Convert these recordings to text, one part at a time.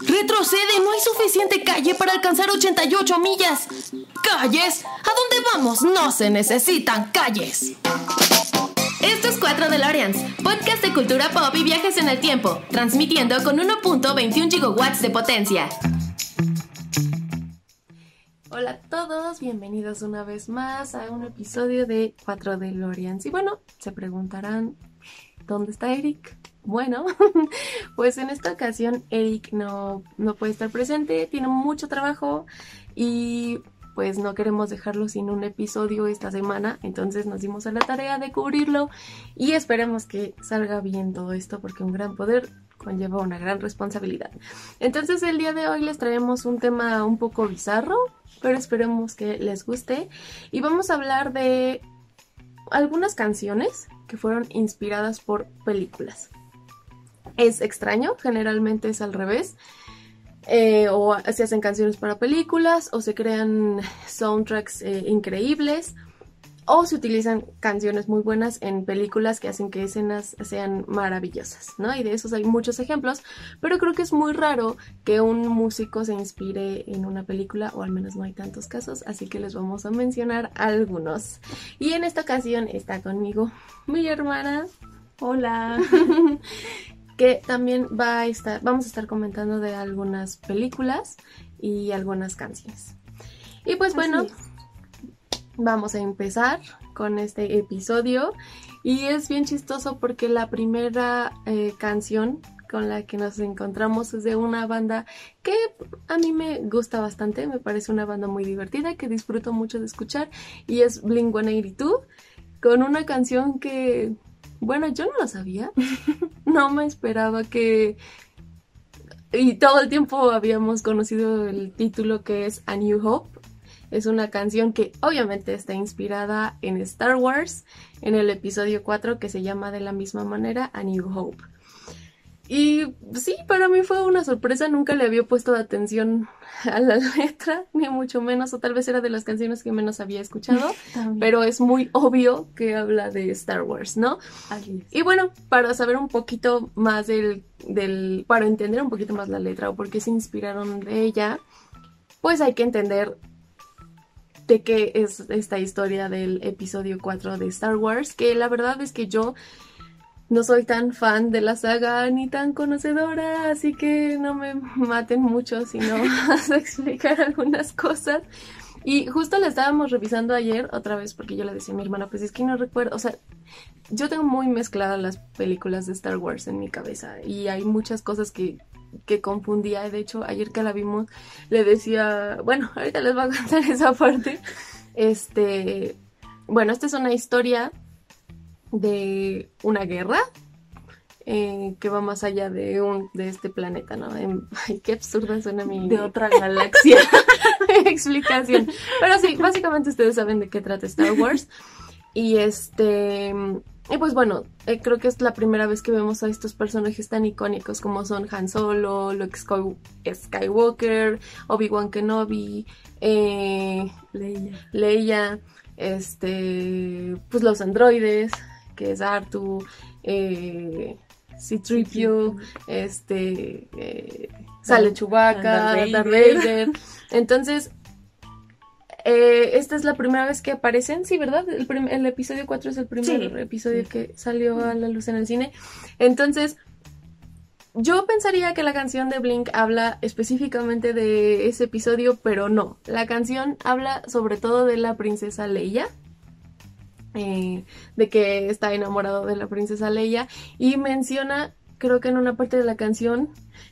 Retrocede, no hay suficiente calle para alcanzar 88 millas. ¿Calles? ¿A dónde vamos? No se necesitan calles. Esto es 4 DeLoreans, podcast de cultura pop y viajes en el tiempo, transmitiendo con 1.21 gigawatts de potencia. Hola a todos, bienvenidos una vez más a un episodio de 4 DeLoreans. Y bueno, se preguntarán, ¿dónde está Eric? Bueno, pues en esta ocasión Eric no, no puede estar presente, tiene mucho trabajo y pues no queremos dejarlo sin un episodio esta semana, entonces nos dimos a la tarea de cubrirlo y esperemos que salga bien todo esto porque un gran poder conlleva una gran responsabilidad. Entonces el día de hoy les traemos un tema un poco bizarro, pero esperemos que les guste y vamos a hablar de algunas canciones que fueron inspiradas por películas. Es extraño, generalmente es al revés. Eh, o se hacen canciones para películas o se crean soundtracks eh, increíbles o se utilizan canciones muy buenas en películas que hacen que escenas sean maravillosas, ¿no? Y de esos hay muchos ejemplos, pero creo que es muy raro que un músico se inspire en una película, o al menos no hay tantos casos, así que les vamos a mencionar algunos. Y en esta ocasión está conmigo mi hermana. Hola. que también va a estar, vamos a estar comentando de algunas películas y algunas canciones. Y pues bueno, vamos a empezar con este episodio. Y es bien chistoso porque la primera eh, canción con la que nos encontramos es de una banda que a mí me gusta bastante, me parece una banda muy divertida que disfruto mucho de escuchar y es Blink 182 con una canción que bueno, yo no lo sabía. no me esperaba que... Y todo el tiempo habíamos conocido el título que es A New Hope. Es una canción que obviamente está inspirada en Star Wars, en el episodio 4 que se llama de la misma manera A New Hope. Y sí, para mí fue una sorpresa, nunca le había puesto atención a la letra, ni mucho menos, o tal vez era de las canciones que menos había escuchado, pero es muy obvio que habla de Star Wars, ¿no? Y bueno, para saber un poquito más del, del, para entender un poquito más la letra o por qué se inspiraron de ella, pues hay que entender de qué es esta historia del episodio 4 de Star Wars, que la verdad es que yo no soy tan fan de la saga ni tan conocedora, así que no me maten mucho si no vas a explicar algunas cosas. Y justo la estábamos revisando ayer otra vez porque yo le decía a mi hermana, pues es que no recuerdo, o sea, yo tengo muy mezcladas las películas de Star Wars en mi cabeza y hay muchas cosas que, que confundía. De hecho, ayer que la vimos le decía, bueno, ahorita les voy a contar esa parte. Este, bueno, esta es una historia de una guerra eh, que va más allá de un de este planeta, ¿no? ay, qué absurda suena mi de otra galaxia explicación. Pero sí, básicamente ustedes saben de qué trata Star Wars. Y este y pues bueno, eh, creo que es la primera vez que vemos a estos personajes tan icónicos como son Han Solo, Luke Skywalker, Obi-Wan Kenobi, eh, Leia. Leia, este, pues los androides, que es Artu, eh, este, eh, sale Chewbacca, Darth Vader. Entonces, eh, esta es la primera vez que aparecen, sí, ¿verdad? El, episodio 4 es el primer episodio que salió a la luz en el cine. Entonces, yo pensaría que la canción de Blink habla específicamente de ese episodio, pero no. La canción habla sobre todo de la princesa Leia. Eh, de que está enamorado de la princesa Leia y menciona, creo que en una parte de la canción,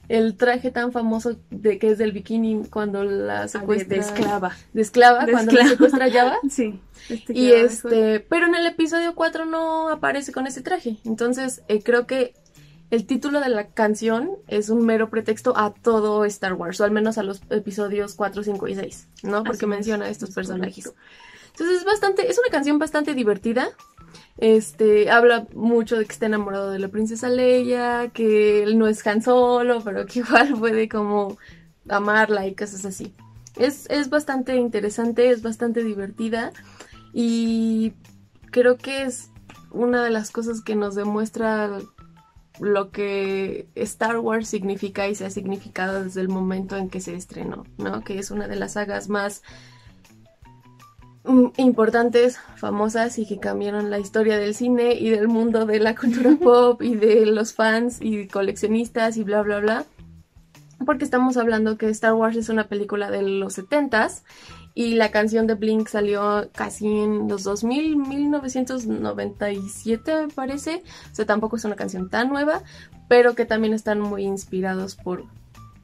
el traje tan famoso de que es del bikini cuando la ah, secuestra de, esclava, de esclava cuando la secuestra Java. sí. Este y este, pero en el episodio 4 no aparece con ese traje. Entonces, eh, creo que el título de la canción es un mero pretexto a todo Star Wars, o al menos a los episodios 4, 5 y 6, ¿no? Porque menciona a estos personajes. Entonces es bastante, es una canción bastante divertida. Este, habla mucho de que está enamorado de la princesa Leia, que él no es Han Solo, pero que igual puede como amarla y cosas así. Es, es bastante interesante, es bastante divertida y creo que es una de las cosas que nos demuestra lo que Star Wars significa y se ha significado desde el momento en que se estrenó, ¿no? Que es una de las sagas más importantes, famosas y que cambiaron la historia del cine y del mundo de la cultura pop y de los fans y coleccionistas y bla bla bla. Porque estamos hablando que Star Wars es una película de los 70s y la canción de Blink salió casi en los 2000, 1997 me parece. O sea, tampoco es una canción tan nueva, pero que también están muy inspirados por,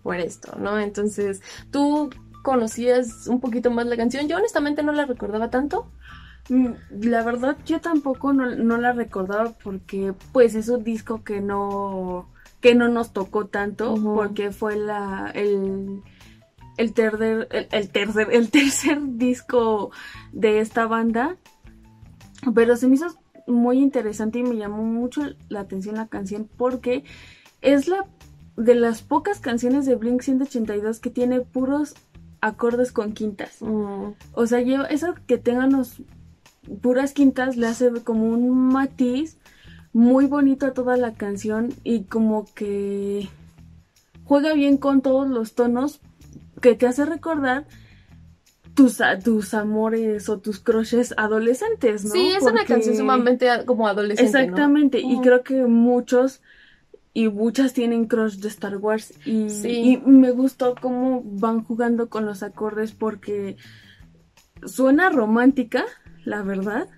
por esto, ¿no? Entonces, ¿tú conocías un poquito más la canción? Yo honestamente no la recordaba tanto. Mm, la verdad, yo tampoco no, no la recordaba porque pues es un disco que no que no nos tocó tanto porque fue la el el tercer, el, tercer, el tercer disco de esta banda. Pero se me hizo muy interesante y me llamó mucho la atención la canción porque es la de las pocas canciones de Blink 182 que tiene puros acordes con quintas. Mm. O sea, eso que tengan los puras quintas le hace como un matiz muy bonito a toda la canción y como que juega bien con todos los tonos, que te hace recordar tus, tus amores o tus crushes adolescentes, ¿no? Sí, es una canción sumamente como adolescente. Exactamente, y creo que muchos y muchas tienen crush de Star Wars y, y, me gustó cómo van jugando con los acordes porque suena romántica, la verdad,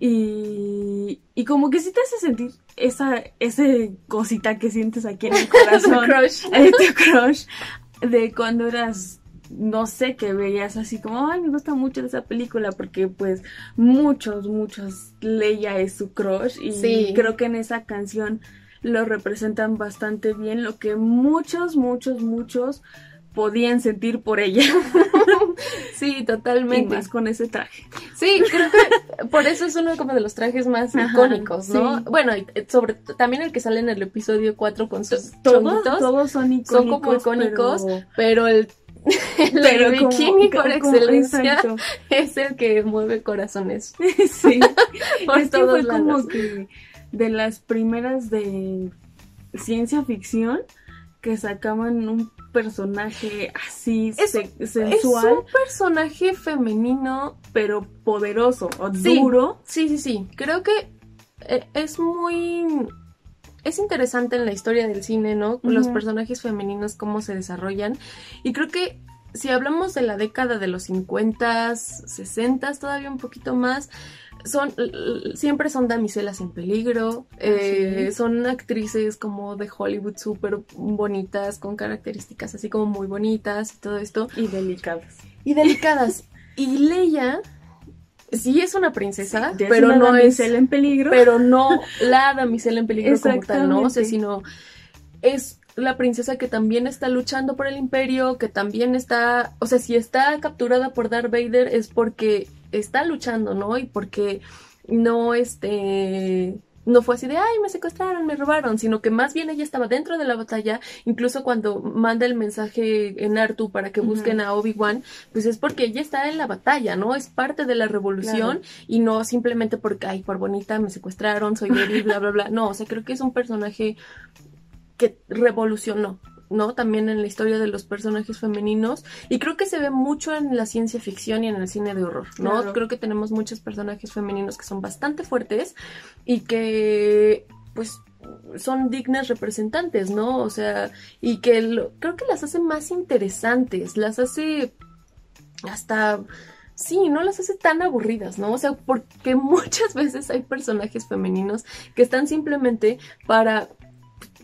y, y como que sí te hace sentir esa ese cosita que sientes aquí en el corazón. crush. Este crush de cuando eras no sé, que veías así como, ay, me gusta mucho esa película porque pues muchos, muchos, Leia es su crush y creo que en esa canción lo representan bastante bien, lo que muchos, muchos, muchos podían sentir por ella. sí, totalmente. Y más con ese traje. Sí, creo que por eso es uno como de los trajes más icónicos, ¿no? Bueno, sobre también el que sale en el episodio 4 con sus todos, todos son icónicos. Son como icónicos, pero, el el bikini por excelencia es el que mueve corazones. sí. por es todos fue como que de las primeras de ciencia ficción que sacaban un personaje así sensual. Es un personaje femenino, pero poderoso o duro. Sí, sí, sí. Creo que eh, es muy. Es interesante en la historia del cine, ¿no? Los personajes femeninos, cómo se desarrollan. Y creo que si hablamos de la década de los 50, 60, todavía un poquito más, son siempre son damiselas en peligro, ah, eh, son actrices como de Hollywood súper bonitas, con características así como muy bonitas y todo esto. Y delicadas. Y delicadas. y Leia sí es una princesa, pero no damisela es en peligro. Pero no la damisela en peligro como tal, ¿no? O sea, sino es la princesa que también está luchando por el imperio, que también está, o sea, si está capturada por Darth Vader es porque está luchando, ¿no? Y porque no, este, no fue así de, ay, me secuestraron, me robaron, sino que más bien ella estaba dentro de la batalla, incluso cuando manda el mensaje en Artu para que busquen a Obi-Wan, pues es porque ella está en la batalla, ¿no? Es parte de la revolución y no simplemente porque, ay, por bonita me secuestraron, soy débil, bla, bla, bla. No, o sea, creo que es un personaje que revolucionó, ¿no? También en la historia de los personajes femeninos. Y creo que se ve mucho en la ciencia ficción y en el cine de horror, ¿no? Creo que tenemos muchos personajes femeninos que son bastante fuertes y que, pues, son dignas representantes, ¿no? O sea, y que creo que las hace más interesantes, las hace hasta sí, no las hace tan aburridas, ¿no? O sea, porque muchas veces hay personajes femeninos que están simplemente para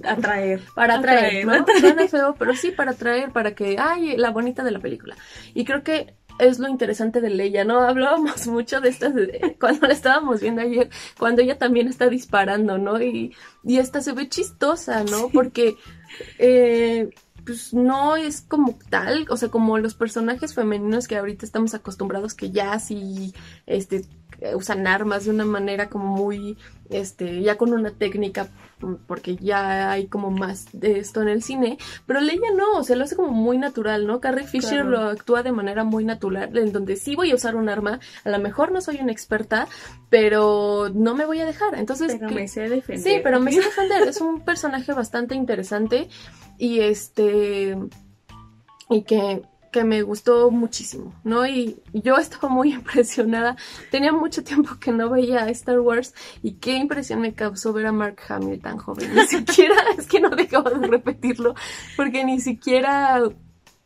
atraer. Para atraer, ¿no? Suena feo, pero sí para atraer, para que, ay, la bonita de la película. Y creo que es lo interesante de Leia, ¿no? Hablábamos mucho de estas, cuando la estábamos viendo ayer, cuando ella también está disparando, ¿no? Y, y esta se ve chistosa, ¿no? Porque, eh, pues no es como tal, o sea, como los personajes femeninos que ahorita estamos acostumbrados que ya sí, este, usan armas de una manera como muy, este, ya con una técnica, porque ya hay como más de esto en el cine, pero Leia no, o sea, lo hace como muy natural, ¿no? Carrie Fisher lo actúa de manera muy natural, en donde sí voy a usar un arma, a lo mejor no soy una experta, pero no me voy a dejar, entonces... Pero me sé defender. Sí, pero me sé defender, es un personaje bastante interesante y este... Y que que me gustó muchísimo, ¿no? Y yo estaba muy impresionada. Tenía mucho tiempo que no veía Star Wars y qué impresión me causó ver a Mark Hamill tan joven. Ni siquiera, es que no dejaba de repetirlo, porque ni siquiera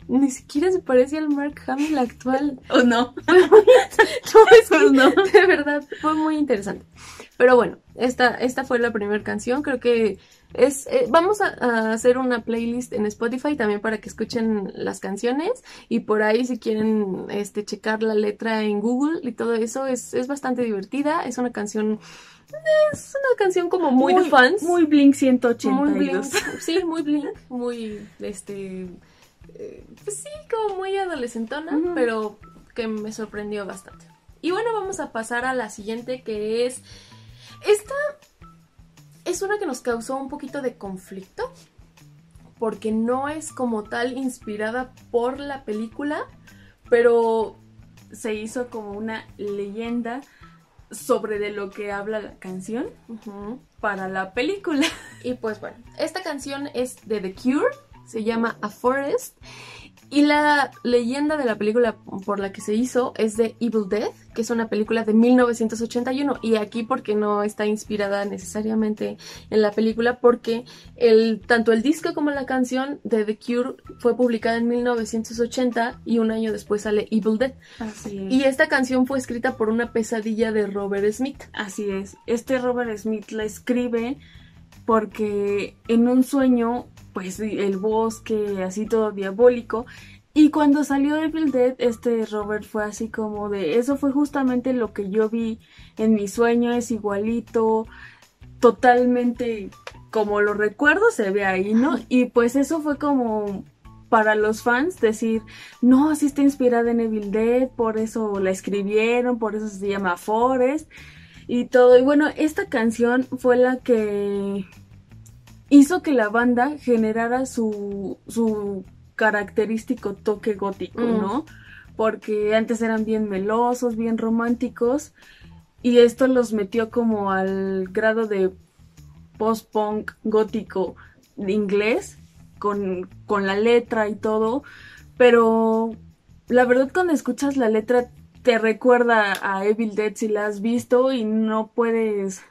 ni siquiera se parece al Mark Hamill actual. ¿O no? no, no. De verdad, fue muy interesante. Pero bueno, esta, esta fue la primera canción. Creo que es, eh, vamos a, hacer una playlist en Spotify también para que escuchen las canciones y por ahí si quieren este, checar la letra en Google y todo eso es, es bastante divertida. Es una canción es una canción como muy, de fans. Muy Blink 182. Muy Blink, sí, muy Blink, muy este eh, pues sí, como muy adolescentona, pero que me sorprendió bastante. Y bueno, vamos a pasar a la siguiente que es esta es una que nos causó un poquito de conflicto porque no es como tal inspirada por la película, pero se hizo como una leyenda sobre de lo que habla la canción para la película. Y pues bueno, esta canción es de The Cure, se llama A Forest y la leyenda de la película por la que se hizo es de Evil Dead, que es una película de 1981. Y aquí porque no está inspirada necesariamente en la película, porque el, tanto el disco como la canción de The Cure fue publicada en 1980 y un año después sale Evil Dead. Así es. Y esta canción fue escrita por una pesadilla de Robert Smith. Así es. Este Robert Smith la escribe porque en un sueño pues el bosque, así todo diabólico. Y cuando salió Evil Dead, este Robert fue así como de, eso fue justamente lo que yo vi en mi sueño, es igualito, totalmente como lo recuerdo se ve ahí, ¿no? Y pues eso fue como para los fans decir, no, así está inspirada en Evil Dead, por eso la escribieron, por eso se llama Forest y todo. Y bueno, esta canción fue la que hizo que la banda generara su, su característico toque gótico, mm. ¿no? Porque antes eran bien melosos, bien románticos, y esto los metió como al grado de post-punk gótico inglés, con, con la letra y todo, pero la verdad cuando escuchas la letra te recuerda a Evil Dead si la has visto y no puedes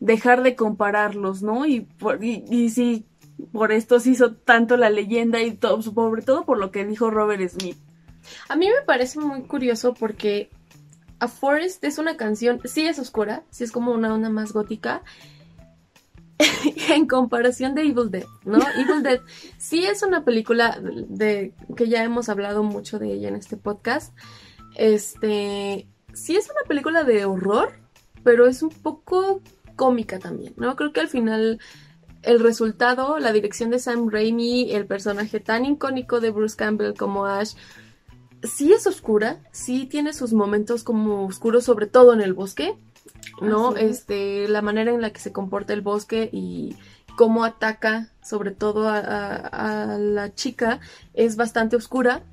dejar de compararlos, ¿no? Y, por, y, sí, por esto se hizo tanto la leyenda y todo, sobre todo por lo que dijo Robert Smith. A mí me parece muy curioso porque A Forest es una canción, sí es oscura, sí es como una onda más gótica, en comparación de Evil Dead, ¿no? Evil Dead sí es una película de que ya hemos hablado mucho de ella en este podcast. Este, sí es una película de horror, pero es un poco cómica también, ¿no? Creo que al final el resultado, la dirección de Sam Raimi, el personaje tan icónico de Bruce Campbell como Ash, sí es oscura, sí tiene sus momentos como oscuros, sobre todo en el bosque, ¿no? Este, la manera en la que se comporta el bosque y cómo ataca sobre todo a, a la chica es bastante oscura,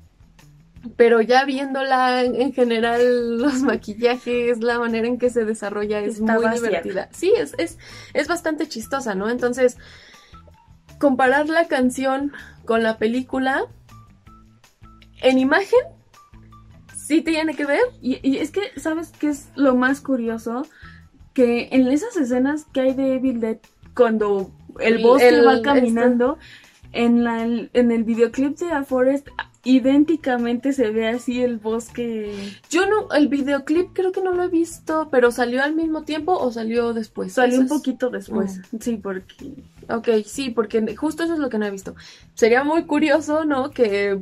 pero ya viéndola en general, los maquillajes, la manera en que se desarrolla es muy divertida. Sí, es, es, es bastante chistosa, ¿no? Entonces, comparar la canción con la película en imagen sí tiene que ver. Y, es que, ¿sabes qué es lo más curioso? Que en esas escenas que hay de Evil Dead, cuando el bosque va caminando, en, la, en el videoclip de A Forest idénticamente se ve así el bosque. Yo no, el videoclip creo que no lo he visto, pero salió al mismo tiempo o salió después. Salió un poquito después, mm. sí, porque. Ok, sí, porque justo eso es lo que no he visto. Sería muy curioso, ¿no? Que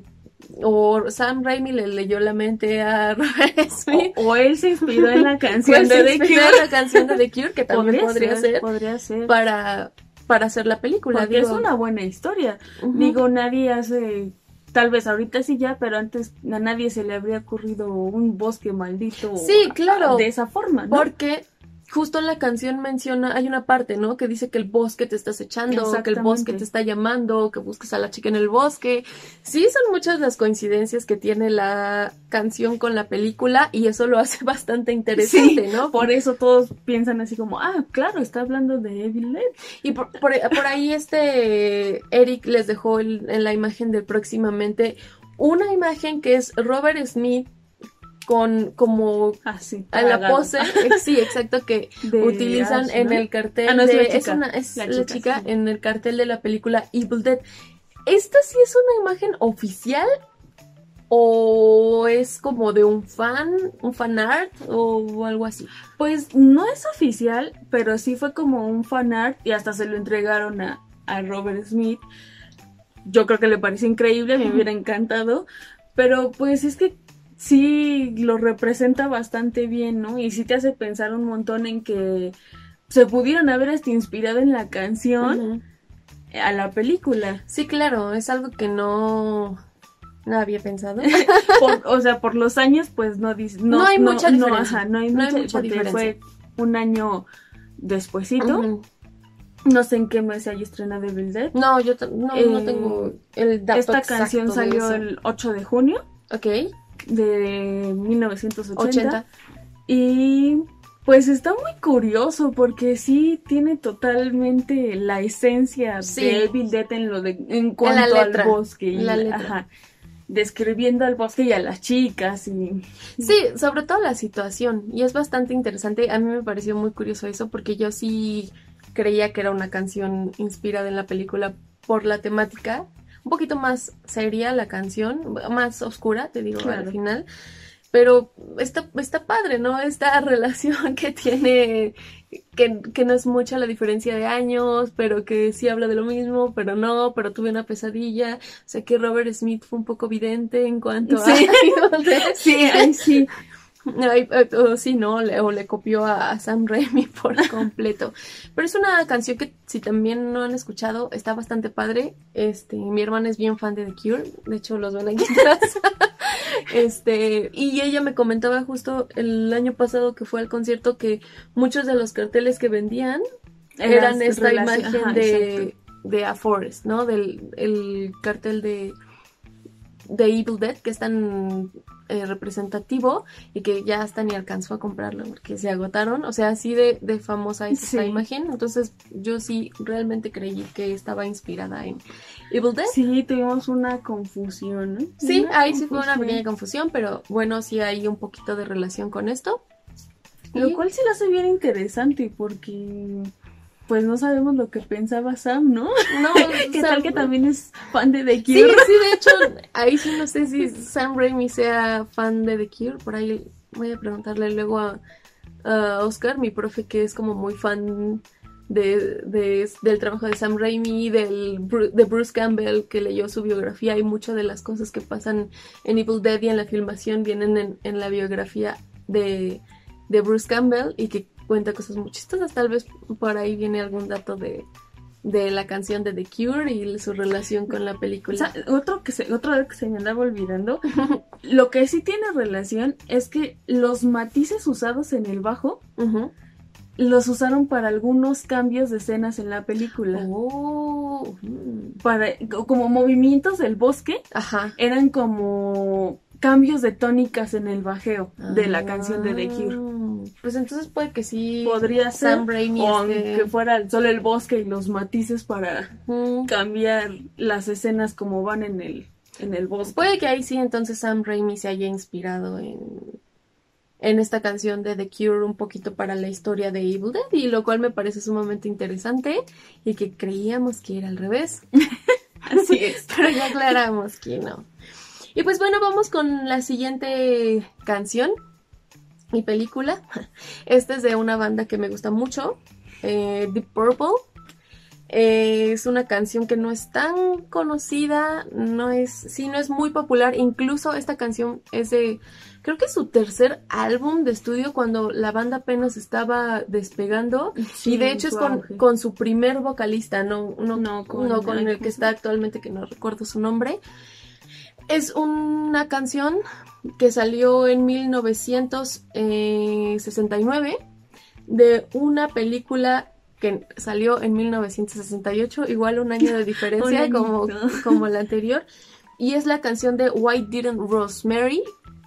o Sam Raimi le leyó la mente a Robert Smith. O, él se inspiró en la canción de The Cure. la canción de The Cure, que también podría, ser, podría ser. Para para hacer la película. Porque digo. es una buena historia. Digo, nadie hace, tal vez ahorita sí ya, pero antes a nadie se le habría ocurrido un bosque maldito. Sí, claro. De esa forma, ¿no? Porque justo en la canción menciona, hay una parte, ¿no? Que dice que el bosque te estás echando, que el bosque te está llamando, que busques a la chica en el bosque. Sí, son muchas las coincidencias que tiene la canción con la película y eso lo hace bastante interesante, ¿no? Por eso todos piensan así como, ah, claro, está hablando de Evil Dead. Y por, por- por ahí este Eric les dejó el- en la imagen del próximamente una imagen que es Robert Smith con como Así. a la pose, sí, exacto, que De utilizan Ash, en el cartel Ah, no, es de, la es, chica. una, es la, La chica, sí. en el cartel de la película Evil Dead. ¿Esta sí es una imagen oficial? ¿O es como de un fan, un fan art o algo así? Pues no es oficial, pero sí fue como un fanart y hasta se lo entregaron a, a Robert Smith. Yo creo que le pareció increíble, me hubiera encantado, pero pues es que sí lo representa bastante bien, ¿no? Y sí te hace pensar un montón en que se pudieron haber hasta inspirado en la canción a la película. Sí, claro, es algo que no, no había pensado. Por- o sea, por los años, pues no dice. No, No hay mucha diferencia. ajá, no hay mucha, porque diferencia. fue un año despuesito. No sé en qué mes se haya estrenado Evil Dead. No, yo no, no Eh, tengo el dato Esta exacto canción salió el 8 de junio Ok, de 1980. 80. Y pues está muy curioso porque sí tiene totalmente la esencia Sí. de Evil Dead en lo de en cuanto letra, al bosque y la letra. ajá, describiendo al bosque y a las chicas y Sí, sobre todo la situación. Y es bastante interesante. A mí me pareció muy curioso eso porque yo sí creía que era una canción inspirada en la película por la temática. Un poquito más seria la canción, más oscura, te digo, Claro. al final. Pero está, está padre, ¿no? Esta relación que tiene, que, que no es mucha la diferencia de años, pero que sí habla de lo mismo, pero no, pero tuve una pesadilla. O sea que Robert Smith fue un poco vidente en cuanto Sí. a... sí, ay, sí. O sí, no, le, o le copió a Sam Raimi por completo. Pero es una canción que si también no han escuchado, está bastante padre. Este, mi hermana es bien fan de The Cure, de hecho los ven aquí atrás. Este, y ella me comentaba justo el año pasado que fue al concierto que muchos de los carteles que vendían eran esta imagen ajá, de, exacto. de A Forest, ¿no? Del el cartel de, de Evil Dead, que es tan eh, representativo y que ya hasta ni alcanzó a comprarlo porque se agotaron. O sea, así de, de famosa es esta Sí. imagen. Entonces, yo sí realmente creí que estaba inspirada en Evil Dead. Sí, tuvimos una confusión, ¿no? Sí, Una ahí sí fue una pequeña confusión, pero bueno, sí hay un poquito de relación con esto. Lo Y- cual sí lo hace bien interesante porque pues no sabemos lo que pensaba Sam, ¿no? No, ¿Qué Sam- tal que también es fan de The Sí, Cure? sí, de hecho, ahí sí no sé si Sam Raimi sea fan de The Cure, por ahí voy a preguntarle luego a, a Oscar, mi profe, que es como muy fan de, de- del trabajo de Sam Raimi, del, de Bruce Campbell, que leyó su biografía, y muchas de las cosas que pasan en Evil Dead y en la filmación vienen en, en la biografía de, de Bruce Campbell y que cuenta cosas muy chistosas, tal vez por ahí viene algún dato de, de la canción de The Cure y su relación con la O película. sea, otro que se, otro que se me andaba olvidando, lo que sí tiene relación es que los matices usados en el bajo los usaron para algunos cambios de escenas en la película. Oh, mm. Para, como movimientos del bosque, Ajá. eran como cambios de tónicas en el bajeo de la Ah. canción de The Cure. Pues entonces puede que sí. Podría ser, Sam Raimi o esté- aunque fuera solo el bosque y los matices para cambiar las escenas como van en el, en el bosque. Puede que ahí sí entonces Sam Raimi se haya inspirado en, en esta canción de The Cure un poquito para la historia de Evil Dead y lo cual me parece sumamente interesante y que creíamos que era al revés. Así es. Pero ya aclaramos que no. Y pues bueno, vamos con la siguiente canción y película. Esta es de una banda que me gusta mucho, eh, Deep Purple. Eh, es una canción que no es tan conocida, no es, sí, no es muy popular. Incluso esta canción es de, creo que es su tercer álbum de estudio cuando la banda apenas estaba despegando. Sí, y de hecho es con, con su primer vocalista, no, no, No, con- no con ay, el que ¿cómo está actualmente, que no recuerdo su nombre. Es una canción que salió en 1969 de una película que salió en 1968, igual un año de diferencia como, como la anterior, y es la canción de Why Didn't Rosemary,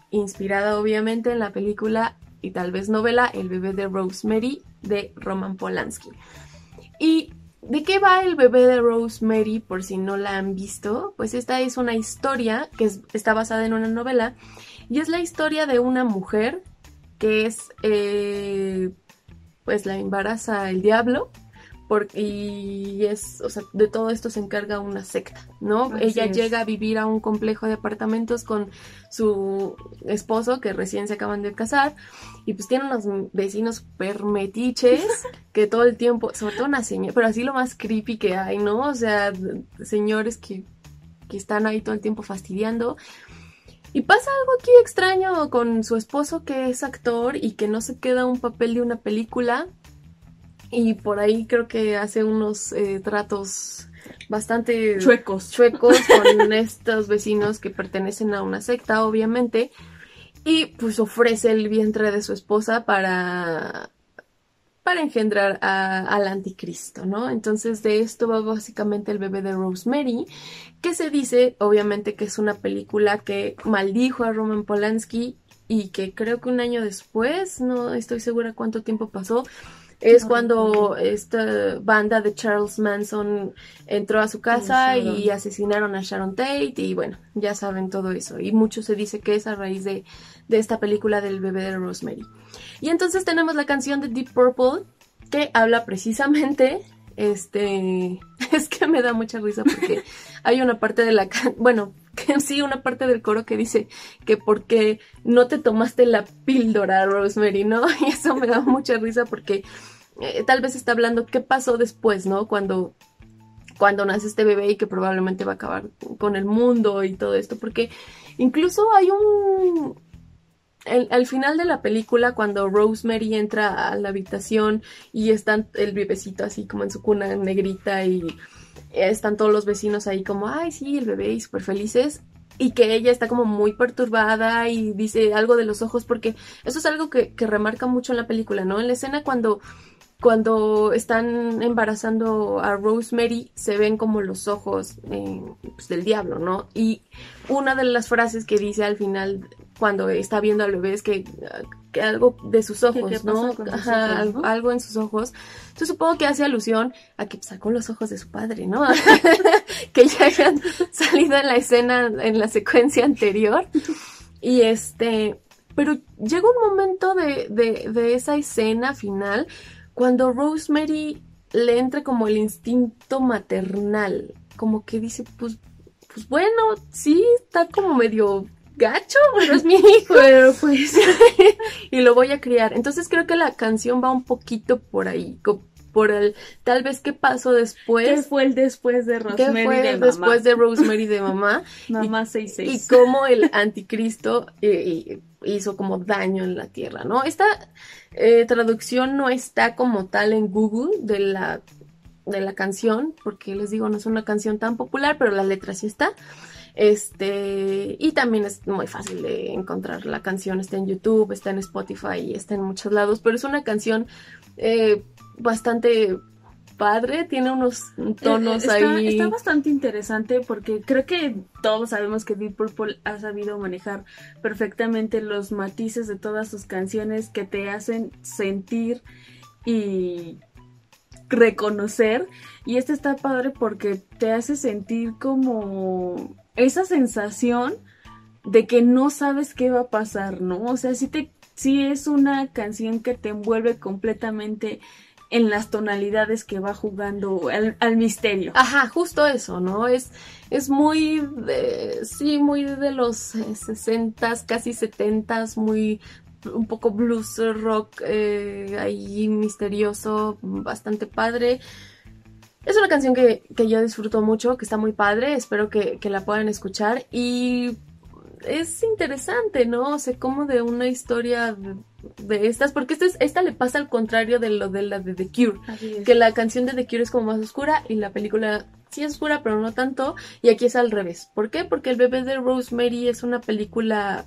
inspirada obviamente en la película y tal vez novela El bebé de Rosemary de Roman Polanski. ¿Y de qué va el bebé de Rosemary por si no la han visto? Pues esta es una historia que es- está basada en una novela y es la historia de una mujer que es, eh, pues la embaraza el diablo por- y es, o sea, de todo esto se encarga una secta, ¿no? Así Ella es. llega a vivir a un complejo de apartamentos con su esposo que recién se acaban de casar y pues tiene unos vecinos permetiches que todo el tiempo, sobre todo una señora, pero así lo más creepy que hay, ¿no? O sea, señores que, que están ahí todo el tiempo fastidiando. Y pasa algo aquí extraño con su esposo que es actor y que no se queda un papel de una película. Y por ahí creo que hace unos eh, tratos bastante Chuecos. chuecos con estos vecinos que pertenecen a una secta, obviamente. Y pues ofrece el vientre de su esposa para para engendrar a- al anticristo, ¿no? Entonces de esto va básicamente el bebé de Rosemary, que se dice, obviamente, que es una película que maldijo a Roman Polanski y que creo que un año después, no estoy segura cuánto tiempo pasó, es cuando esta banda de Charles Manson entró a su casa y asesinaron a Sharon Tate y bueno, ya saben todo eso. Y mucho se dice que es a raíz de, de esta película del bebé de Rosemary. Y entonces tenemos la canción de Deep Purple que habla precisamente, este, es que me da mucha risa porque hay una parte de la, bueno, que sí, una parte del coro que dice que porque no te tomaste la píldora, Rosemary, ¿no? Y eso me da mucha risa porque eh, tal vez está hablando qué pasó después, ¿no? Cuando cuando nace este bebé y que probablemente va a acabar con el mundo y todo esto, porque incluso hay un... el- al final de la película, cuando Rosemary entra a la habitación y está el bebecito así como en su cuna negrita y están todos los vecinos ahí como, ay, sí, el bebé y súper felices. Y que ella está como muy perturbada y dice algo de los ojos, porque eso es algo que, que remarca mucho en la película, ¿no? En la escena cuando cuando están embarazando a Rosemary se ven como los ojos eh, pues, del diablo, ¿no? Y una de las frases que dice al final cuando está viendo al bebé es que, que algo de sus ojos, qué ¿no? pasa con sus Ajá, ojos, algo, ¿no? algo en sus ojos. Entonces supongo que hace alusión a que sacó los ojos de su padre, ¿no? que ya habían salido en la escena, en la secuencia anterior. Y este, pero llega un momento de, de, de esa escena final cuando Rosemary le entra como el instinto maternal, como que dice, pues, pues bueno, sí, está como medio gacho, pero es mi hijo. Pero pues. y lo voy a criar. Entonces creo que la canción va un poquito por ahí, por el tal vez qué pasó ¿Qué después, fue el después de qué Rosemary fue de después mamá? de Rosemary de mamá Mamá y 66. cómo el anticristo eh, hizo como daño en la tierra, ¿no? Esta eh, traducción no está como tal en Google de la de la canción, porque les digo, no es una canción tan popular, pero la letra sí está. Este, y también es muy fácil de encontrar la canción, está en YouTube, está en Spotify y está en muchos lados, pero es una canción eh, bastante padre, tiene unos tonos Eh, está, ahí. está bastante interesante porque creo que todos sabemos que Deep Purple ha sabido manejar perfectamente los matices de todas sus canciones que te hacen sentir y reconocer. Y este está padre porque te hace sentir como esa sensación de que no sabes qué va a pasar, ¿no? O sea, sí, te, sí es una canción que te envuelve completamente en las tonalidades que va jugando al, misterio. Ajá, justo eso, ¿no? Es, es muy, sí, muy de los eh, 60s, casi 70s, muy, un poco blues rock eh, ahí misterioso, bastante padre. es una canción que, que, yo disfruto mucho, que está muy padre, espero que, que la puedan escuchar y es interesante, ¿no? O sea, como de una historia de, estas, porque esta, esta le pasa al contrario de lo de la de The Cure, que la canción de The Cure es como más oscura y la película sí es oscura, pero no tanto, y aquí es al revés. ¿Por qué? Porque El bebé de Rosemary es una película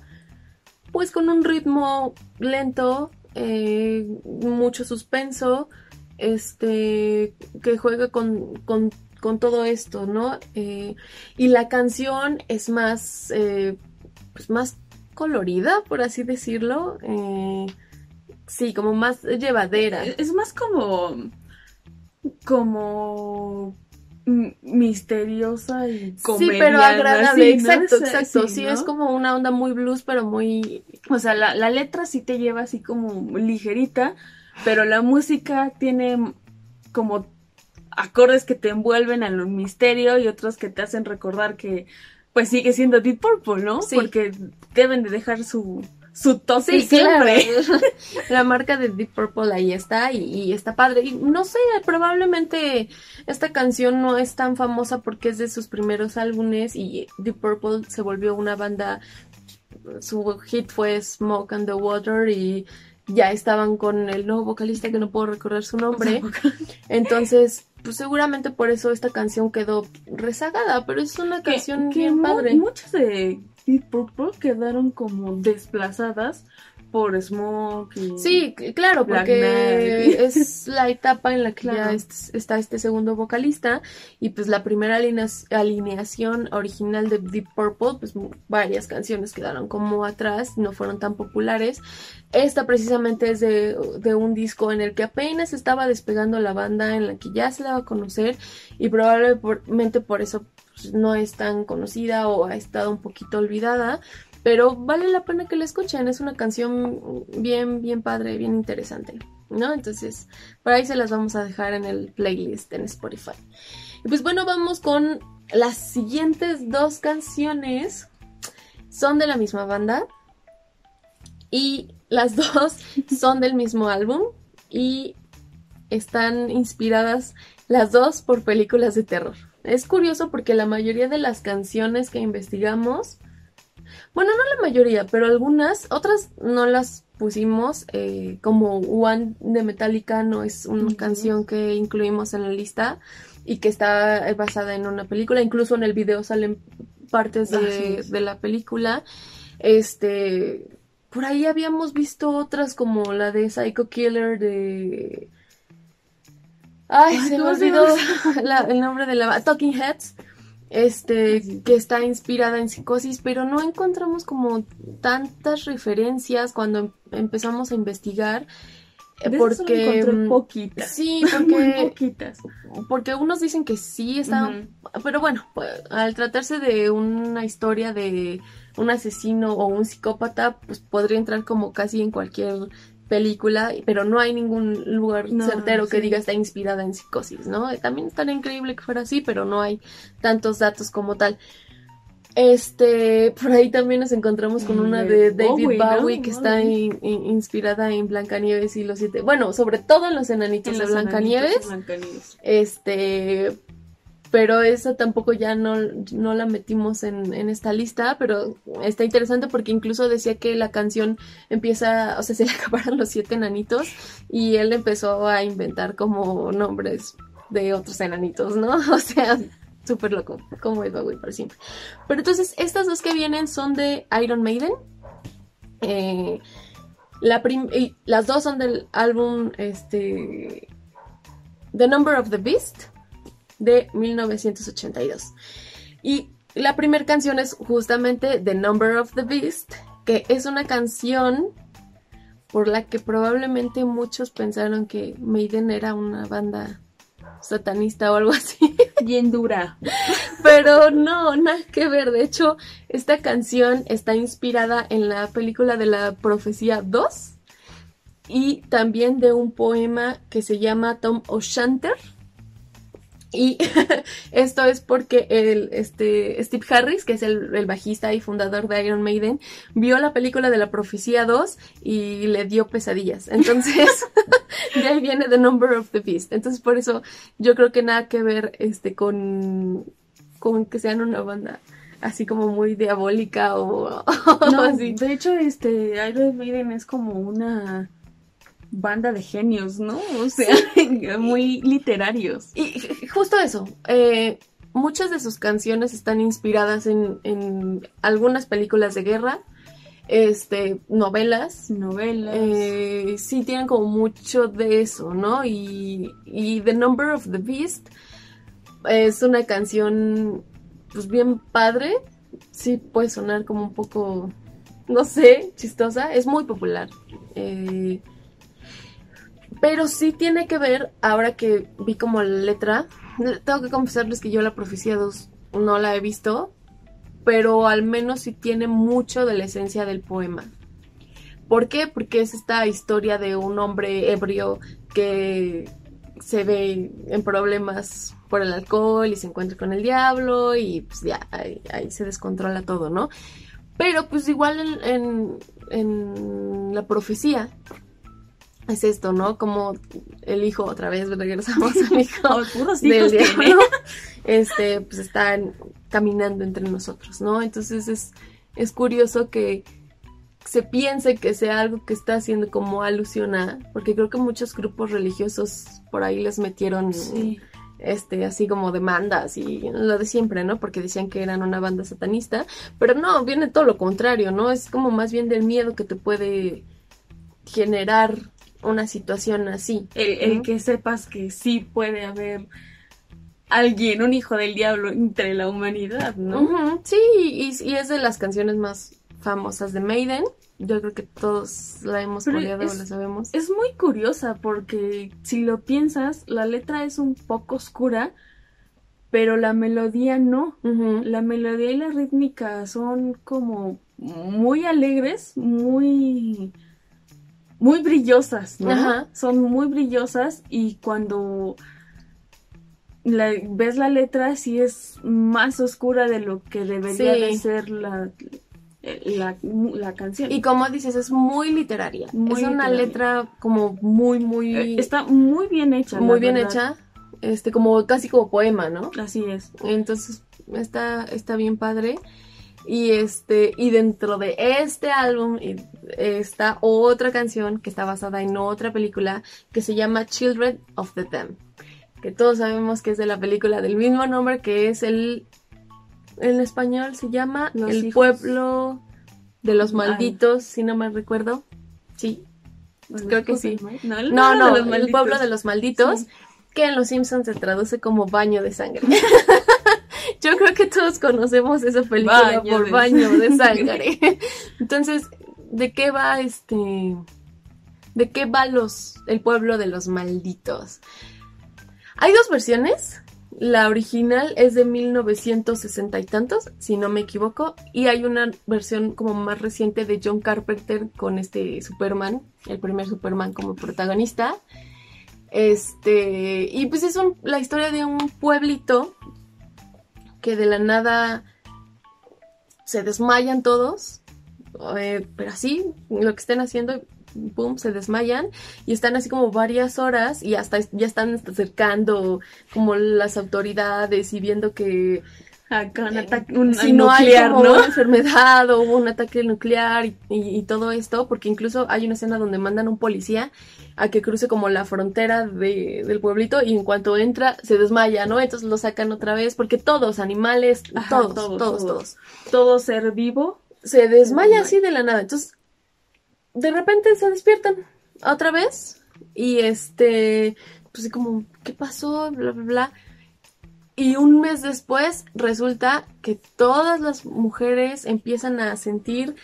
pues con un ritmo lento, eh, mucho suspenso, este, que juega con, con, con todo esto, ¿no? Eh, y la canción es más, eh, pues más colorida, por así decirlo. Eh, sí, como más llevadera. Es más como, como misteriosa y Sí, pero agradable, exacto, exacto. Sí, es como una onda muy blues, pero muy... O sea, la, la, letra sí te lleva así como ligerita, pero la música tiene como acordes que te envuelven al misterio y otros que te hacen recordar que pues sigue siendo Deep Purple, ¿no? Sí. Porque deben de dejar su, su toque siempre. La marca de Deep Purple ahí está y, está padre. Y no sé, probablemente esta canción no es tan famosa porque es de sus primeros álbumes y Deep Purple se volvió una banda. Su hit fue Smoke and the Water y ya estaban con el nuevo vocalista que no puedo recordar su nombre. Entonces, pues seguramente por eso esta canción quedó rezagada, pero es una canción bien padre. Muchas de Deep Purple quedaron como desplazadas por Smoke. sí, claro, porque es la etapa en la que ya está este segundo vocalista y pues la primera alineación original de Deep Purple, pues varias canciones quedaron como atrás, no fueron tan populares. Esta precisamente es de, de un disco en el que apenas estaba despegando la banda, en la que ya se daba a conocer y probablemente por eso pues, no es tan conocida o ha estado un poquito olvidada pero vale la pena que la escuchen, es una canción bien, bien padre, bien interesante, ¿no? Entonces, por ahí se las vamos a dejar en el playlist en Spotify. Y pues bueno, vamos con las siguientes dos canciones. Son de la misma banda y las dos son del mismo álbum y están inspiradas las dos por películas de terror. Es curioso porque la mayoría de las canciones que investigamos bueno, no la mayoría, pero algunas, otras no las pusimos, eh, como One de Metallica no es una canción que incluimos en la lista y que está basada en una película, incluso en el video salen partes de, de la película. Este, por ahí habíamos visto otras como la de Psycho Killer de... Ay, se me olvidó el nombre de la... Talking Heads este, que está inspirada en psicosis, pero no encontramos como tantas referencias cuando em, empezamos a investigar. Eh, porque mm, poquitas. Sí, porque poquitas. Porque unos dicen que sí están, pero bueno, pues, al tratarse de una historia de un asesino o un psicópata, pues podría entrar como casi en cualquier película, pero no hay ningún lugar certero que diga está inspirada en psicosis, ¿no? También estaría increíble que fuera así, pero no hay tantos datos como tal. Este, por ahí también nos encontramos con una de David Bowie, que está inspirada en Blancanieves y los siete, bueno, sobre todo en los enanitos de Blancanieves. Este, pero esa tampoco ya no, no la metimos en, en, esta lista, pero está interesante porque incluso decía que la canción empieza, o sea, se le acabaron los siete enanitos y él empezó a inventar como nombres de otros enanitos, ¿no? O sea, súper loco, como iba güey por siempre. Pero entonces, estas dos que vienen son de Iron Maiden. Eh, las dos son del álbum este, The Number of the Beast de 1982. Y la primera canción es justamente The Number of the Beast, que es una canción por la que probablemente muchos pensaron que Maiden era una banda satanista o algo así. Bien dura. Pero no, nada que ver. De hecho, esta canción está inspirada en la película de la Profecía 2 y también de un poema que se llama Tom O'Shanter Y esto es porque el, este, Steve Harris, que es el, bajista y fundador de Iron Maiden, vio la película de la Profecía 2 y le dio pesadillas. Entonces, de ahí viene The Number of the Beast. Entonces, por eso yo creo que nada que ver este, con, con que sean una banda así como muy diabólica o, no, así. De hecho, este, Iron Maiden es como una banda de genios, ¿no? O sea, muy literarios. Y justo eso, eh, muchas de sus canciones están inspiradas en, algunas películas de guerra, este, novelas. Novelas. Eh, sí, tienen como mucho de eso, ¿no? Y, y The Number of the Beast es una canción, pues bien padre. Sí, puede sonar como un poco, no sé, chistosa. Es muy popular. Eh, pero sí tiene que ver, ahora que vi como la letra, tengo que confesarles que yo la Profecía 2 no la he visto, pero al menos sí tiene mucho de la esencia del poema. ¿Por qué? Porque es esta historia de un hombre ebrio que se ve en problemas por el alcohol y se encuentra con el diablo y pues ya ahí, se descontrola todo, ¿no? Pero pues igual en, en la profecía es esto, ¿no? Como el hijo, otra vez regresamos al hijo del diablo, este, pues están caminando entre nosotros, ¿no? Entonces es, es curioso que se piense que sea algo que está haciendo como alusión a, porque creo que muchos grupos religiosos por ahí les metieron este así como demandas y lo de siempre, ¿no? Porque decían que eran una banda satanista, pero no, viene todo lo contrario, ¿no? Es como más bien del miedo que te puede generar una situación así. El, que sepas que sí puede haber alguien, un hijo del diablo entre la humanidad, ¿no? Sí, y, es de las canciones más famosas de Maiden. Yo creo que todos la hemos coreado la sabemos. Es muy curiosa porque si lo piensas, la letra es un poco oscura, pero la melodía no. La melodía y la rítmica son como muy alegres, muy muy brillosas, ¿no? Son muy brillosas y cuando ves la letra sí es más oscura de lo que debería de ser la, la, canción. Y como dices, es muy literaria. es una letra como muy, muy... Eh, está muy bien hecha. Muy bien hecha. Este, como casi como poema, ¿no? Así es. Entonces, está, está bien padre. Y este, y dentro de este álbum está otra canción que está basada en otra película que se llama Children of the Dam. Que todos sabemos que es de la película del mismo nombre, que es el. En español se llama El pueblo de los malditos, si no me recuerdo. Sí. Creo que sí. No, no, el pueblo de los malditos, que en Los Simpsons se traduce como baño de sangre. Yo creo que todos conocemos esa película por baño de sangre. Entonces, ¿de qué va este? ¿De qué va los el pueblo de los malditos? Hay dos versiones. La original es de 1960 y tantos, si no me equivoco, y hay una versión como más reciente de John Carpenter con este Superman, el primer Superman como protagonista. Este, y pues es la historia de un pueblito que de la nada se desmayan todos, eh, pero así, lo que estén haciendo, pum, se desmayan y están así como varias horas y hasta ya están acercando como las autoridades y viendo que Acá un ataque un si no hay una enfermedad o un ataque nuclear y, todo esto, porque incluso hay una escena donde mandan a un policía a que cruce como la frontera de, del pueblito y en cuanto entra se desmaya, ¿no? Entonces lo sacan otra vez porque todos, animales, todos, todos, todos, todo ser vivo se desmaya así de la nada. Entonces, de repente se despiertan otra vez y este, pues como, ¿qué pasó? Bla, bla, bla y un mes después resulta que todas las mujeres empiezan a sentir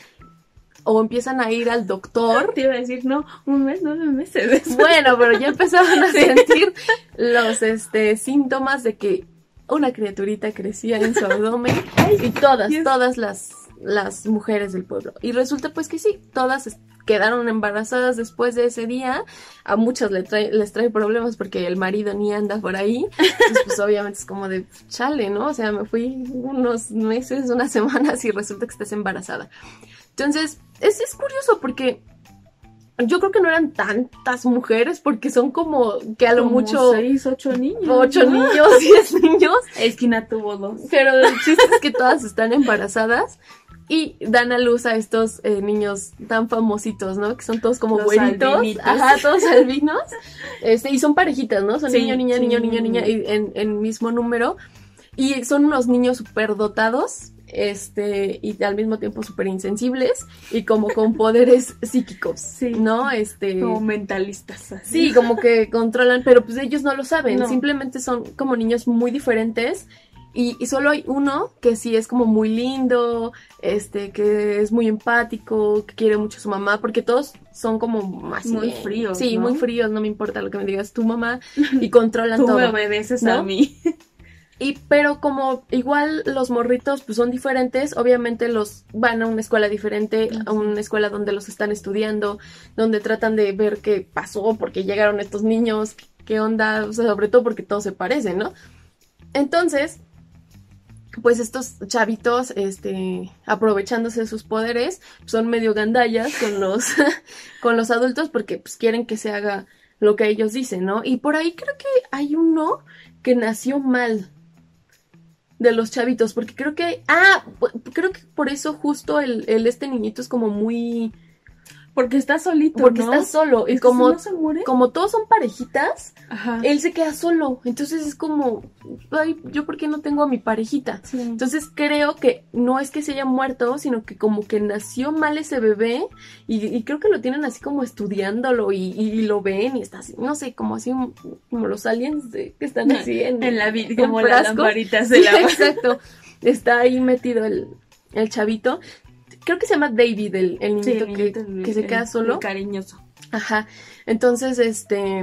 o empiezan a ir al doctor. Te iba a decir, no, un mes, nueve meses. Bueno, pero ya empezaban a sentir los este, síntomas de que una criaturita crecía en su abdomen y todas, todas las, las mujeres del pueblo. Y resulta pues que sí, todas quedaron embarazadas después de ese día. A muchas les trae, les trae problemas porque el marido ni anda por ahí. Entonces, pues obviamente es como de chale, ¿no? O sea, me fui unos meses, unas semanas y resulta que estás embarazada. Entonces, es, es curioso porque yo creo que no eran tantas mujeres porque son como que a lo Como mucho seis, ocho niños. ocho ¿no? niños, diez niños. Esquina tuvo dos. Pero el chiste es que todas están embarazadas y dan a luz a estos eh, niños tan famositos, ¿no? Que son todos como Los albinitos. Ajá, todos albinos. Este, y son parejitas, ¿no? Son Sí, niño, niña, sí. niño, niña, niña, y en, en mismo número. Y son unos niños superdotados, este, y al mismo tiempo súper insensibles, y como con poderes psíquicos, Sí. ¿no? Este. Como mentalistas. así. Sí, como que controlan, pero pues ellos no lo saben, No. simplemente son como niños muy diferentes y, y solo hay uno que sí es como muy lindo, este, que es muy empático, que quiere mucho a su mamá, porque todos son como así Muy fríos, Sí, ¿no? muy fríos, no me importa lo que me digas tu mamá y controlan Tú todo. me obedeces ¿no? a mí. Y pero como igual los morritos pues son diferentes, obviamente los van a una escuela diferente, a una escuela donde los están estudiando, donde tratan de ver qué pasó, porque llegaron estos niños, qué onda, o sea, sobre todo porque todos se parecen, ¿no? Entonces, pues estos chavitos, este, aprovechándose de sus poderes, son medio gandallas con los, con los adultos porque pues quieren que se haga lo que ellos dicen, ¿no? Y por ahí creo que hay uno que nació mal de los chavitos, porque creo que, ah, creo que por eso justo el, el este niñito es como muy, Porque está solito, porque ¿no? está solo, y como, si no se muere. como todos son parejitas, Ajá. él se queda solo, entonces es como, ay, yo por qué no tengo a mi parejita. Sí. Entonces creo que no es que se haya muerto, sino que como que nació mal ese bebé y, y creo que lo tienen así como estudiándolo y, y lo ven y está así, no sé, como así como los aliens de- que están así en, en la vida, como las lamparitas Sí, de la exacto. Está ahí metido el, el chavito. Creo que se llama David, el, el Sí, niñito que, niñito, el- que se queda solo. cariñoso. Ajá. Entonces, este,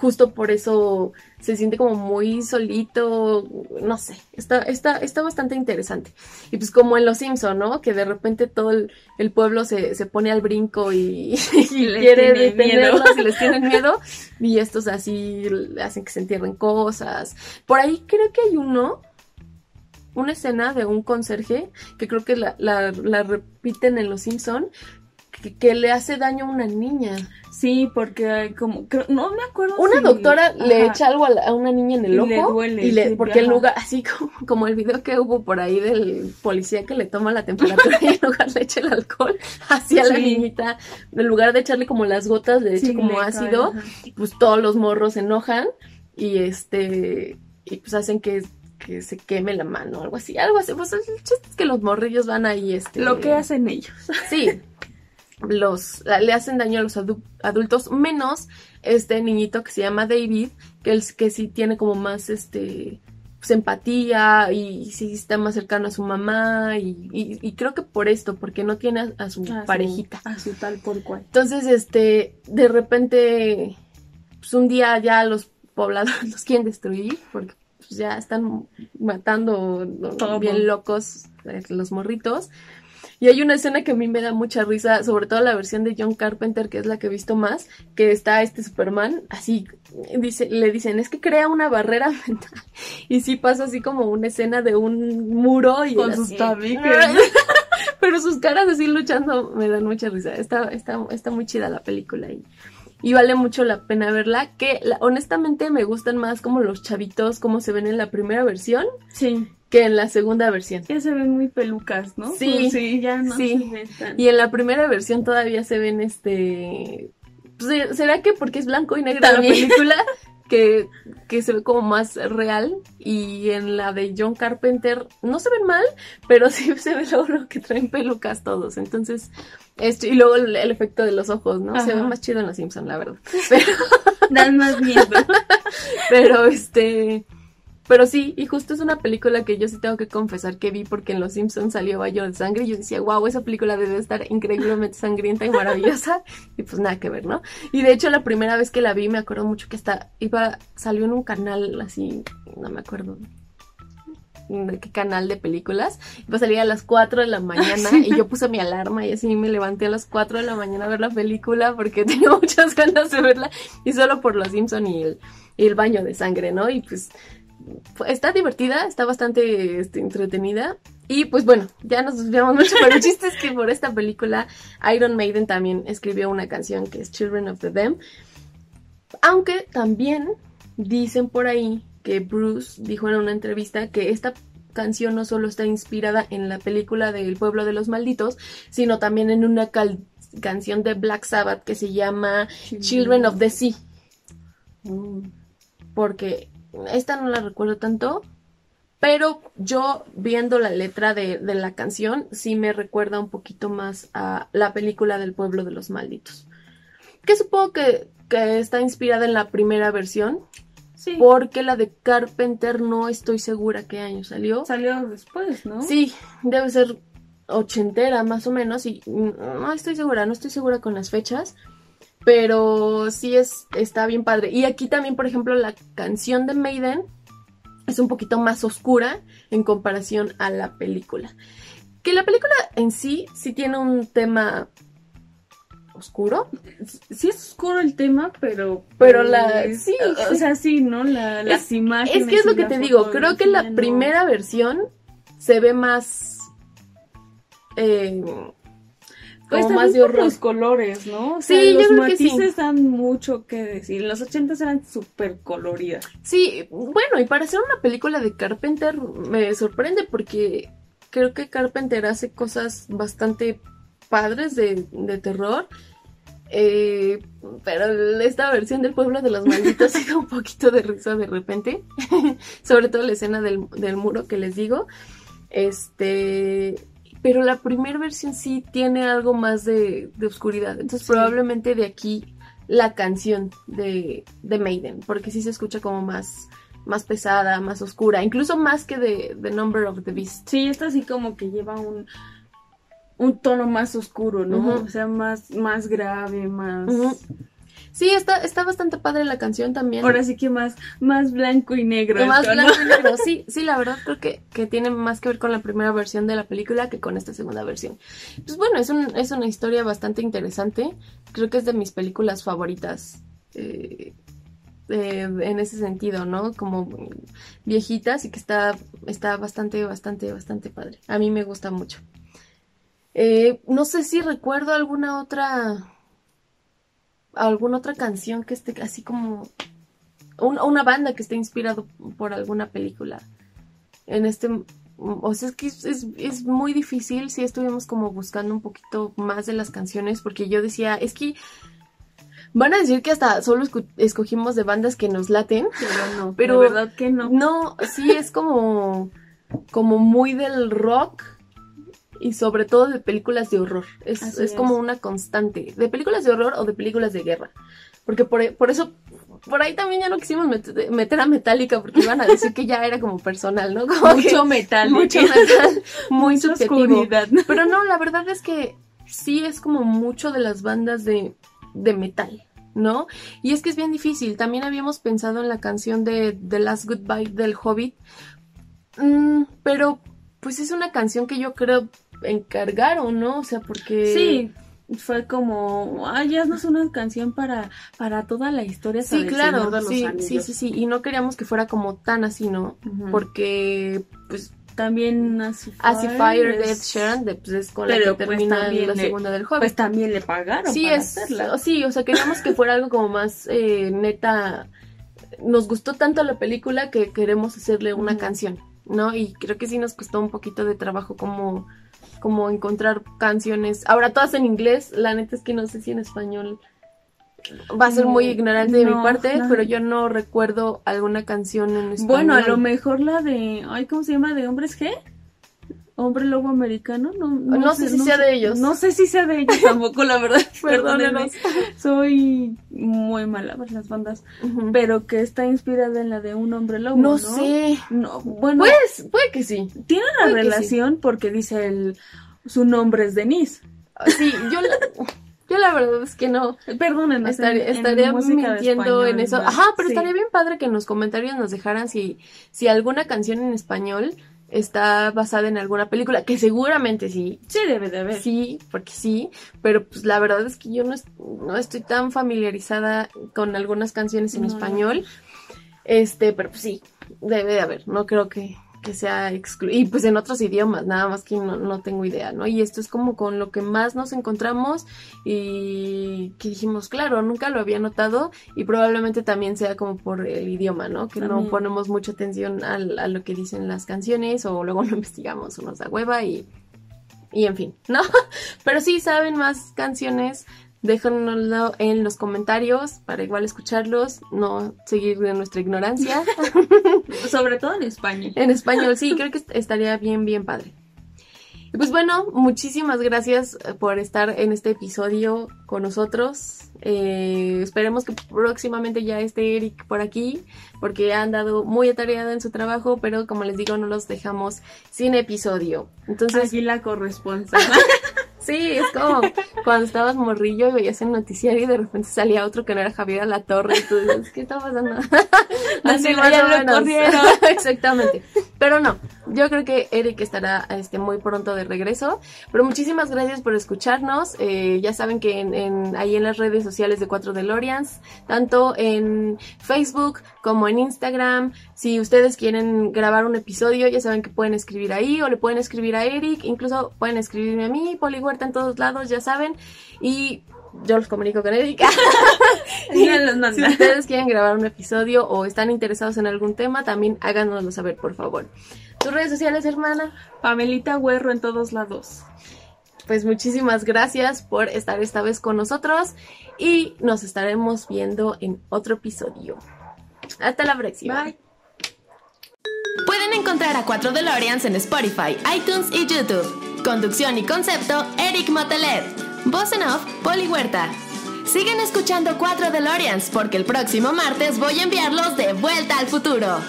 justo por eso se siente como muy solito, no sé, está, está, está bastante interesante. Y pues como en Los Simpson, ¿no? Que de repente todo el, el pueblo se, se pone al brinco y, y les quiere tiene detenerlos miedo. y les tienen miedo. Y estos así hacen que se entierren cosas. Por ahí creo que hay uno, una escena de un conserje, que creo que la, la, la repiten en Los Simpson, que, que le hace daño a una niña. Sí, porque como, creo- no me acuerdo Una si- doctora le echa algo a, la- a una niña en el Y ojo le duele, y le, sí, porque ajá. lugar así como, como el video que hubo por ahí del policía que le toma la temperatura y en lugar de echa el alcohol hacia la niñita en lugar de echarle como las gotas le echa Sí, como le ácido pues todos los morros se enojan y este y pues hacen que que se queme la mano algo así algo así pues el chiste es que los morrillos van ahí este Lo que hacen ellos. Sí. Los, le hacen daño a los adu- adultos, menos este niñito que se llama David, que, él, que sí tiene como más este pues, empatía y, sí está más cercano a su mamá y, y- y creo que por esto, porque no tiene a, a su A su- parejita. A su tal por cual. Entonces, este, de repente, pues un día ya los pobladores los quieren destruir porque pues, ya están matando bien locos eh, los morritos. Y hay una escena que a mí me da mucha risa, sobre todo la versión de John Carpenter, que es la que he visto más, que está este Superman, así, dice, le dicen, es que crea una barrera mental. Y sí pasa así como una escena de un muro y Con sus tabiques. Pero sus caras así luchando me dan mucha risa. Está, está, está muy chida la película y, y vale mucho la pena verla. Que la- honestamente me gustan más como los chavitos, como se ven en la primera versión, Sí. que en la segunda versión. Ya se ven muy pelucas, ¿no? Sí, Pues sí, ya no sí. se ven tan- Y en la primera versión todavía se ven este. pues, ¿Será que porque es blanco y negro También. la película? Que, que se ve como más real. Y en la de John Carpenter no se ven mal, pero sí se ve luego lo que traen pelucas todos. Entonces, este, y luego el, el efecto de los ojos, ¿no? Se ve más chido en los Simpson, la verdad. Pero, Dan más miedo. pero este. Pero sí, y justo es una película que yo sí tengo que confesar que vi porque en Los Simpsons salió Baño de Sangre y yo decía, wow, esa película debe estar increíblemente sangrienta y maravillosa. Y pues nada que ver, ¿no? Y de hecho la primera vez que la vi me acuerdo mucho que esta iba, salió en un canal así, no me acuerdo. de qué canal de películas. Iba a salir a las 4 de la mañana y yo puse mi alarma y así me levanté a las 4 de la mañana a ver la película porque tenía muchas ganas de verla y solo por los Simpson y el, y el baño de sangre, ¿no? Y pues está divertida, está bastante este, entretenida. Y pues bueno, ya nos desviamos mucho, pero el chiste es que por esta película Iron Maiden también escribió una canción que es Children of the Dam. Aunque también dicen por ahí que Bruce dijo en una entrevista que esta canción no solo está inspirada en la película del pueblo de los malditos, sino también en una canción de Black Sabbath que se llama Children of the Sea. Mm. Porque esta no la recuerdo tanto, pero yo viendo la letra de, la canción sí me recuerda un poquito más a la película del pueblo de los malditos. Que supongo que, que está inspirada en la primera versión. Sí. Porque la de Carpenter no estoy segura qué año salió. Salió después, ¿no? Sí, debe ser ochentera más o menos y no estoy segura, no estoy segura con las fechas. Pero sí es, está bien padre. Y aquí también, por ejemplo, la canción de Maiden es un poquito más oscura en comparación a la película. Que la película en sí sí tiene un tema oscuro. Sí es oscuro el tema, pero... Pero la... Sí, o sea, sí, ¿no? La, las imágenes. Es que es lo que te digo, creo que la primera versión se ve más... Eh, pues más de los colores, ¿no? sí, los matices dan mucho que decir. Los 80 eran súper coloridas. Sí, bueno, y para hacer una película de Carpenter me sorprende porque creo que Carpenter hace cosas bastante padres de, terror. Eh, pero esta versión del pueblo de los malditos ha un poquito de risa de repente. Sobre todo la escena del, del muro que les digo. Este pero la primera versión sí tiene algo más de, oscuridad. Entonces probablemente de aquí la canción de, de, Maiden, porque sí se escucha como más, más pesada, más oscura, incluso más que de The Number of the Beast. Sí, esta sí como que lleva un, un tono más oscuro, ¿no? O sea, más, más grave, más... Sí, está, está bastante padre la canción también. Ahora sí que más, más blanco y negro. Más blanco y negro, sí, sí, la verdad creo que, que, tiene más que ver con la primera versión de la película que con esta segunda versión. Pues bueno, es, un, es una historia bastante interesante. Creo que es de mis películas favoritas. Eh, eh, en ese sentido, ¿no? Como viejitas y que está, está bastante, bastante, bastante padre. A mí me gusta mucho. Eh, no sé si recuerdo alguna otra alguna otra canción que esté así como una banda que esté inspirado por alguna película. En este, o sea, es que es, muy difícil si estuvimos como buscando un poquito más de las canciones, porque yo decía, es que van a decir que hasta solo escogimos de bandas que nos laten, pero no, pero verdad que no. No, sí es como, como muy del rock y sobre todo de películas de horror. Es, como una constante. De películas de horror o de películas de guerra. Porque por, eso, por ahí también ya no quisimos meter, a Metallica porque iban a decir que ya era como personal, ¿no? mucho metal. Mucho metal. muy subjetivo. Pero no, la verdad es que sí es como mucho de las bandas de, de metal. ¿no? Y es que es bien difícil. También habíamos pensado en la canción de The Last Goodbye del Hobbit. Mm, pero pues es una canción que yo creo encargaron, ¿no? O sea, porque... Sí, fue como, ay, ya no es una canción para, para toda la historia. Sí, claro, sí, sí, sí, sí, y no queríamos que fuera como tan así, ¿no? Porque, pues... También Así Fire, de Ed Sheeran, pues es con la que pues, termina la segunda del juego. Pues también le pagaron sí, para es, hacerla. Sí, o sea, queríamos que fuera algo como más eh, neta. Nos gustó tanto la película que queremos hacerle una canción, ¿no? Y creo que sí nos costó un poquito de trabajo como como encontrar canciones. Ahora todas en inglés, la neta es que no sé si en español va a ser muy ignorante de mi parte, pero yo no recuerdo alguna canción en español. Bueno, a lo mejor la de, ay, ¿cómo se llama? De Hombres G. Hombre Lobo Americano, no, no, sé, si sea de ellos. No sé si sea de ellos tampoco, la verdad. Perdónenme. Soy muy mala para las bandas. Pero que está inspirada en la de un hombre lobo. No, sé. No, bueno. Pues, puede que sí. Tiene una relación porque dice el su nombre es Denise. Sí, yo la, yo la verdad es que no. Perdónenme. Estaría, estaría mintiendo en eso. Ajá, pero estaría bien padre que en los comentarios nos dejaran si, si alguna canción en español está basada en alguna película, que seguramente sí. Sí, debe de haber. Sí, porque sí, pero pues la verdad es que yo no, no estoy tan familiarizada con algunas canciones en español. Este, pero pues sí, debe de haber. No creo que, que sea excluido. Y pues en otros idiomas, nada más que no, no, tengo idea, ¿no? Y esto es como con lo que más nos encontramos y que dijimos, claro, nunca lo había notado y probablemente también sea como por el idioma, ¿no? Que no ponemos mucha atención a, a, lo que dicen las canciones o luego no investigamos o nos da hueva y... Y en fin, ¿no? Pero sí saben más canciones déjanoslo en los comentarios para igual escucharlos, no seguir de nuestra ignorancia. Sobre todo en español. En español, sí, creo que estaría bien, bien padre. Y pues bueno, muchísimas gracias eh, por estar en este episodio con nosotros. Eh, esperemos que próximamente ya esté Eric por aquí, porque ha andado muy atareado en su trabajo, pero como les digo, no los dejamos sin episodio. Entonces, aquí la corresponsal. Sí, es como cuando estabas morrillo y veías el noticiario y de repente salía otro que no era Javier la Torre y tú dices, ¿qué está pasando? Así más o Exactamente. Pero no, yo creo que Eric estará este, muy pronto de regreso. Pero muchísimas gracias por escucharnos. Eh, ya saben que ahí en las redes sociales de Cuatro DeLoreans, tanto en Facebook como en Instagram, si ustedes quieren grabar un episodio, ya saben que pueden escribir ahí o le pueden escribir a Eric, incluso pueden escribirme a mí, Poliware en todos lados, ya saben. Y yo los comunico con Erika. si ustedes quieren grabar un episodio o están interesados en algún tema, también háganoslo saber, por favor. ¿Tus redes sociales, hermana? Pamelita Huerro en todos lados. Pues muchísimas gracias por estar esta vez con nosotros y nos estaremos viendo en otro episodio. Hasta la próxima. Bye. Pueden encontrar a 4 DeLoreans en Spotify, iTunes y YouTube. Conducción y concepto, Eric Motelet. Voz en off, Poli Huerta. Siguen escuchando 4 DeLoreans porque el próximo martes voy a enviarlos de vuelta al futuro.